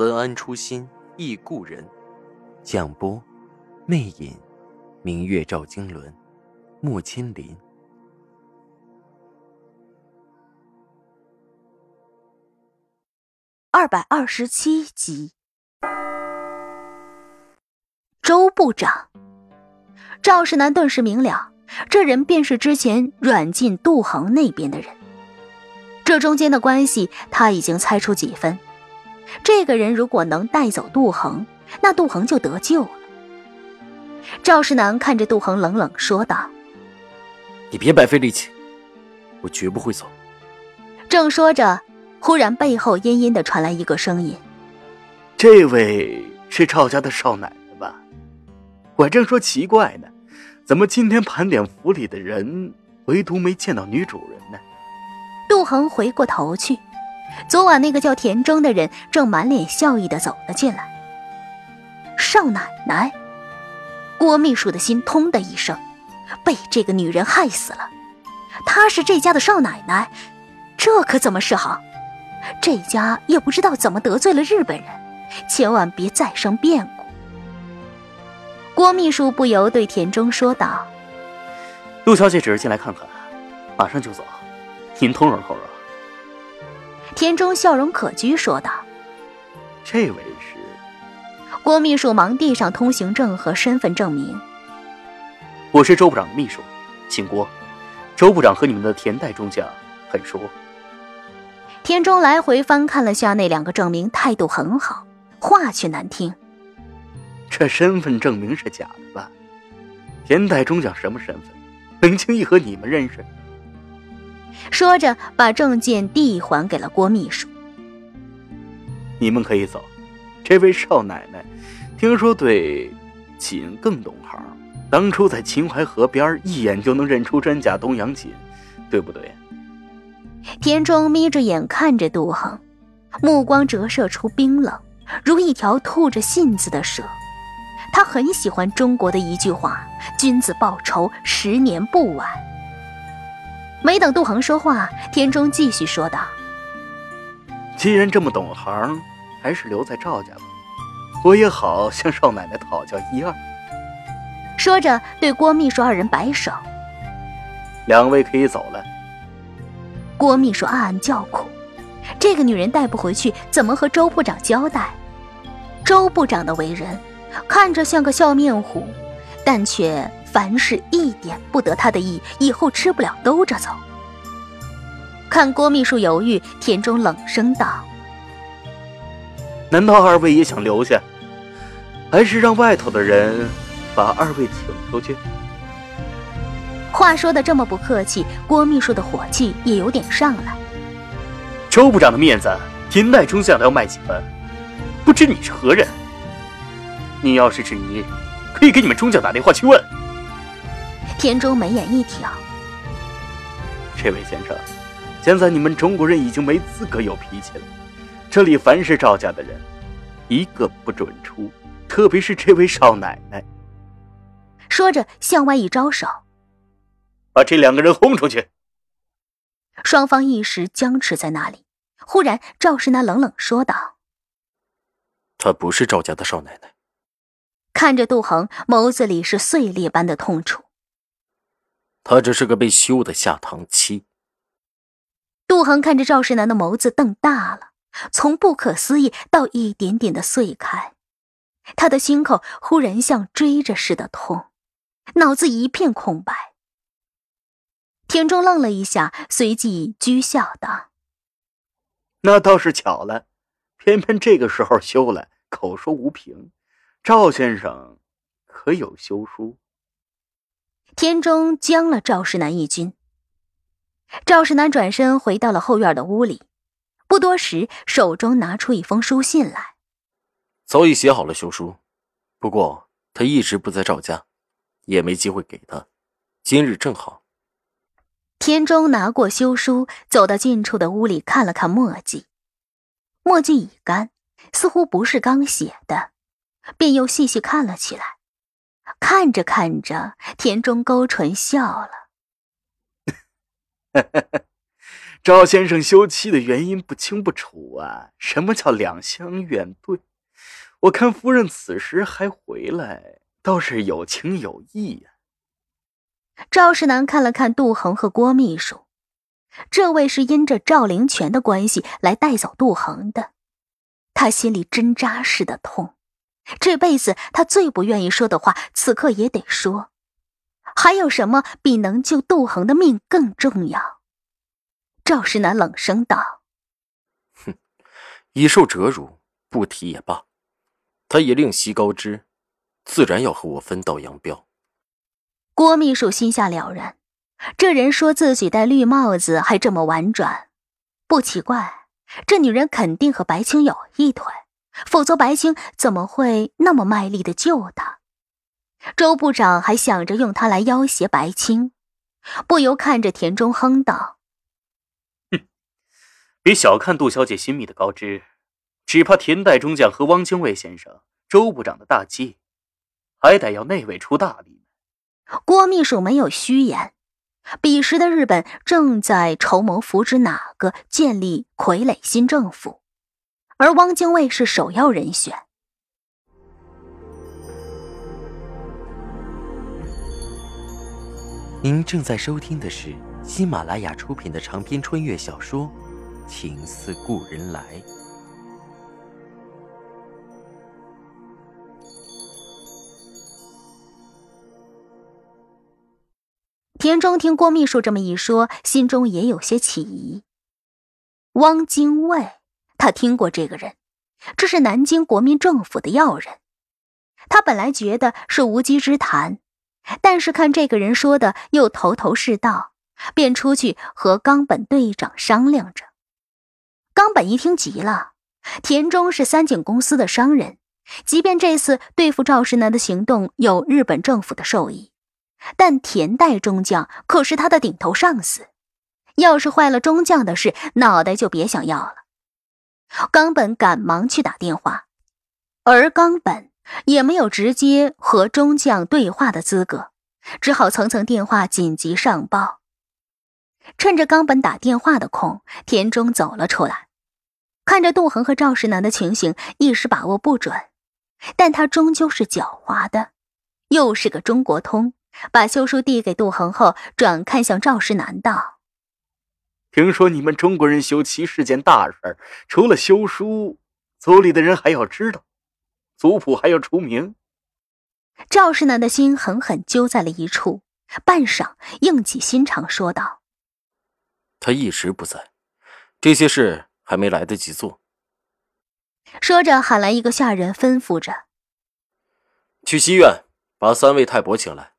文安初心忆故人，蒋波，魅影，明月照经纶，木千林。二百二十七集，周部长赵世南顿时明了，这人便是之前软禁杜恒那边的人。这中间的关系，他已经猜出几分。这个人如果能带走杜恒，那杜恒就得救了。赵世南看着杜恒，冷冷说道：“你别白费力气，我绝不会走。”正说着，忽然背后阴阴的传来一个声音：“这位是赵家的少奶奶吧？我正说奇怪呢，怎么今天盘点府里的人，唯独没见到女主人呢？”杜恒回过头去。昨晚那个叫田中的人正满脸笑意的走了进来。少奶奶，郭秘书的心通的一声，被这个女人害死了。她是这家的少奶奶，这可怎么是好？这家也不知道怎么得罪了日本人，千万别再生变故。郭秘书不由对田中说道：“陆小姐只是进来看看，马上就走，您通融通融。”田中笑容可掬，说道：“这位是……”郭秘书忙递上通行证和身份证明。“我是周部长的秘书，姓郭。周部长和你们的田代中将很熟。”田中来回翻看了下那两个证明，态度很好，话却难听：“这身份证明是假的吧？田代中将什么身份，能轻易和你们认识？”说着，把证件递还给了郭秘书。你们可以走。这位少奶奶，听说对锦更懂行。当初在秦淮河边，一眼就能认出真假东洋锦，对不对？田中眯着眼看着杜恒，目光折射出冰冷，如一条吐着信子的蛇。他很喜欢中国的一句话：“君子报仇，十年不晚。”没等杜恒说话，田中继续说道：“既然这么懂行，还是留在赵家吧，我也好向少奶奶讨教一二。”说着，对郭秘书二人摆手：“两位可以走了。”郭秘书暗暗叫苦：这个女人带不回去，怎么和周部长交代？周部长的为人，看着像个笑面虎，但却……凡事一点不得他的意，以后吃不了兜着走。看郭秘书犹豫，田中冷声道：“难道二位也想留下？还是让外头的人把二位请出去？”话说的这么不客气，郭秘书的火气也有点上来。周部长的面子，田代中将都要卖几分？不知你是何人？你要是质疑，可以给你们中将打电话去问。田中眉眼一挑：“这位先生，现在你们中国人已经没资格有脾气了。这里凡是赵家的人，一个不准出，特别是这位少奶奶。”说着向外一招手：“把这两个人轰出去。”双方一时僵持在那里。忽然，赵世南冷冷说道：“她不是赵家的少奶奶。”看着杜恒，眸子里是碎裂般的痛楚。她只是个被休的下堂妻。杜恒看着赵世南的眸子瞪大了，从不可思议到一点点的碎开，他的心口忽然像追着似的痛，脑子一片空白。田中愣了一下，随即居笑道：“那倒是巧了，偏偏这个时候休了，口说无凭。赵先生可有休书？”田中将了赵世南一军。赵世南转身回到了后院的屋里，不多时，手中拿出一封书信来，早已写好了休书，不过他一直不在赵家，也没机会给他。今日正好。田中拿过休书，走到近处的屋里看了看墨迹，墨迹已干，似乎不是刚写的，便又细细看了起来。看着看着，田中勾唇笑了。赵先生休妻的原因不清不楚啊？什么叫两相怨对？我看夫人此时还回来，倒是有情有义呀。赵世南看了看杜恒和郭秘书，这位是因着赵灵泉的关系来带走杜恒的，他心里针扎似的痛。这辈子他最不愿意说的话，此刻也得说。还有什么比能救杜恒的命更重要？赵世南冷声道：“哼，已受折辱，不提也罢。他也另席高枝，自然要和我分道扬镳。”郭秘书心下了然，这人说自己戴绿帽子还这么婉转，不奇怪，这女人肯定和白青有一腿。否则，白青怎么会那么卖力的救他？周部长还想着用他来要挟白青，不由看着田中哼道：“哼，别小看杜小姐心密的高枝，只怕田代中将和汪精卫先生、周部长的大计，还得要那位出大力。”郭秘书没有虚言，彼时的日本正在筹谋扶植哪个建立傀儡新政府。而汪精卫是首要人选。您正在收听的是喜马拉雅出品的长篇穿越小说《情似故人来》。田中听郭秘书这么一说，心中也有些起疑。汪精卫。他听过这个人，这是南京国民政府的要人。他本来觉得是无稽之谈，但是看这个人说的又头头是道，便出去和冈本队长商量着。冈本一听急了，田中是三井公司的商人，即便这次对付赵世南的行动有日本政府的授意，但田代中将可是他的顶头上司，要是坏了中将的事，脑袋就别想要了。冈本赶忙去打电话，而冈本也没有直接和中将对话的资格，只好层层电话紧急上报。趁着冈本打电话的空，田中走了出来，看着杜恒和赵世南的情形，一时把握不准，但他终究是狡猾的，又是个中国通，把休书递给杜恒后，转看向赵世南道。听说你们中国人修妻是件大事儿除了修书，族里的人还要知道，族谱还要出名。赵世南的心狠狠揪在了一处，半晌硬起心肠说道：“他一直不在，这些事还没来得及做。”说着喊来一个下人，吩咐着：“去西院把三位太伯请来，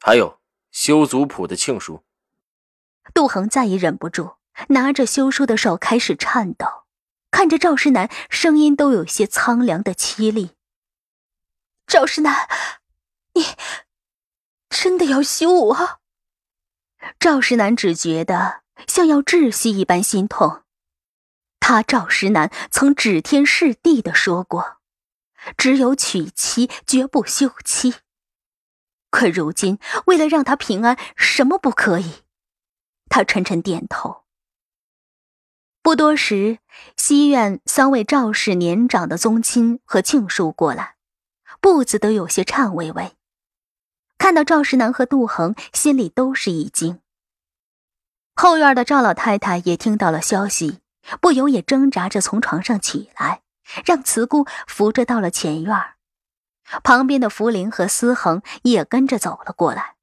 还有修族谱的庆书。”杜恒再也忍不住，拿着休书的手开始颤抖，看着赵世南，声音都有些苍凉的凄厉。赵世南，你真的要休我？赵世南只觉得像要窒息一般心痛。他赵世南曾指天誓地的说过，只有娶妻，绝不休妻。可如今，为了让他平安，什么不可以？他沉沉点头。不多时，西院三位赵氏年长的宗亲和庆叔过来，步子都有些颤巍巍。看到赵世南和杜恒，心里都是一惊。后院的赵老太太也听到了消息，不由也挣扎着从床上起来，让慈姑扶着到了前院。旁边的福林和思恒也跟着走了过来。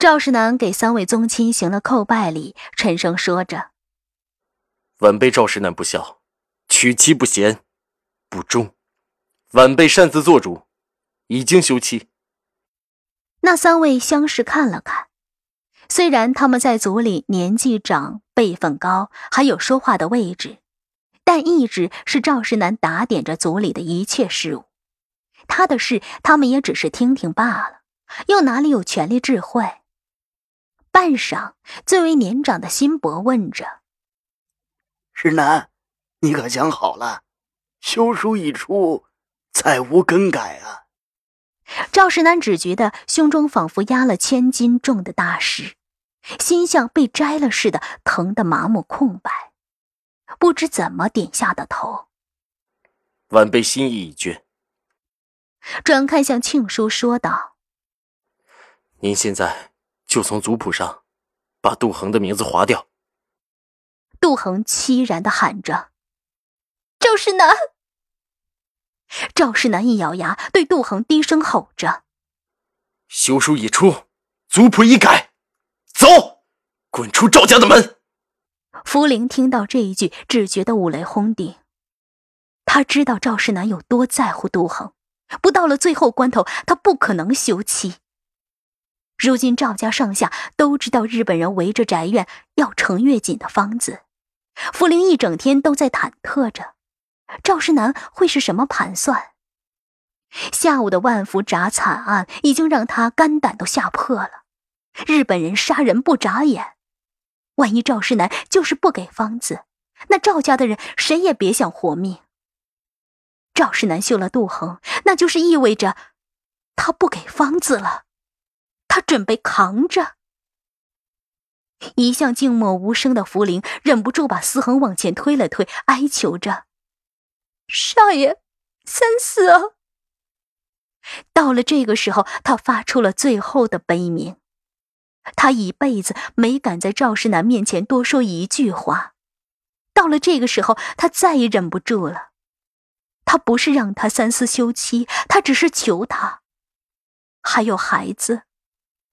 赵世南给三位宗亲行了叩拜礼，沉声说着：“晚辈赵世南不孝，娶妻不贤，不忠。晚辈擅自做主，已经休妻。”那三位相视看了看，虽然他们在族里年纪长、辈分高，还有说话的位置，但一直是赵世南打点着族里的一切事务，他的事他们也只是听听罢了，又哪里有权力智慧？半晌，最为年长的辛伯问着：“石南，你可想好了？休书一出，再无更改啊！”赵石南只觉得胸中仿佛压了千斤重的大石，心像被摘了似的，疼得麻木空白，不知怎么点下的头。晚辈心意已决。转看向庆叔说道：“您现在。”就从族谱上把杜恒的名字划掉。杜恒凄然的喊着：“赵世南！”赵世南一咬牙，对杜恒低声吼着：“休书已出，族谱已改，走，滚出赵家的门！”福灵听到这一句，只觉得五雷轰顶。他知道赵世南有多在乎杜恒，不到了最后关头，他不可能休妻。如今赵家上下都知道日本人围着宅院要程月锦的方子，福陵一整天都在忐忑着，赵世南会是什么盘算？下午的万福铡惨案已经让他肝胆都吓破了。日本人杀人不眨眼，万一赵世南就是不给方子，那赵家的人谁也别想活命。赵世南休了杜恒，那就是意味着他不给方子了。他准备扛着。一向静默无声的福陵忍不住把思恒往前推了推，哀求着：“少爷，三思啊！”到了这个时候，他发出了最后的悲鸣。他一辈子没敢在赵世南面前多说一句话，到了这个时候，他再也忍不住了。他不是让他三思休妻，他只是求他，还有孩子。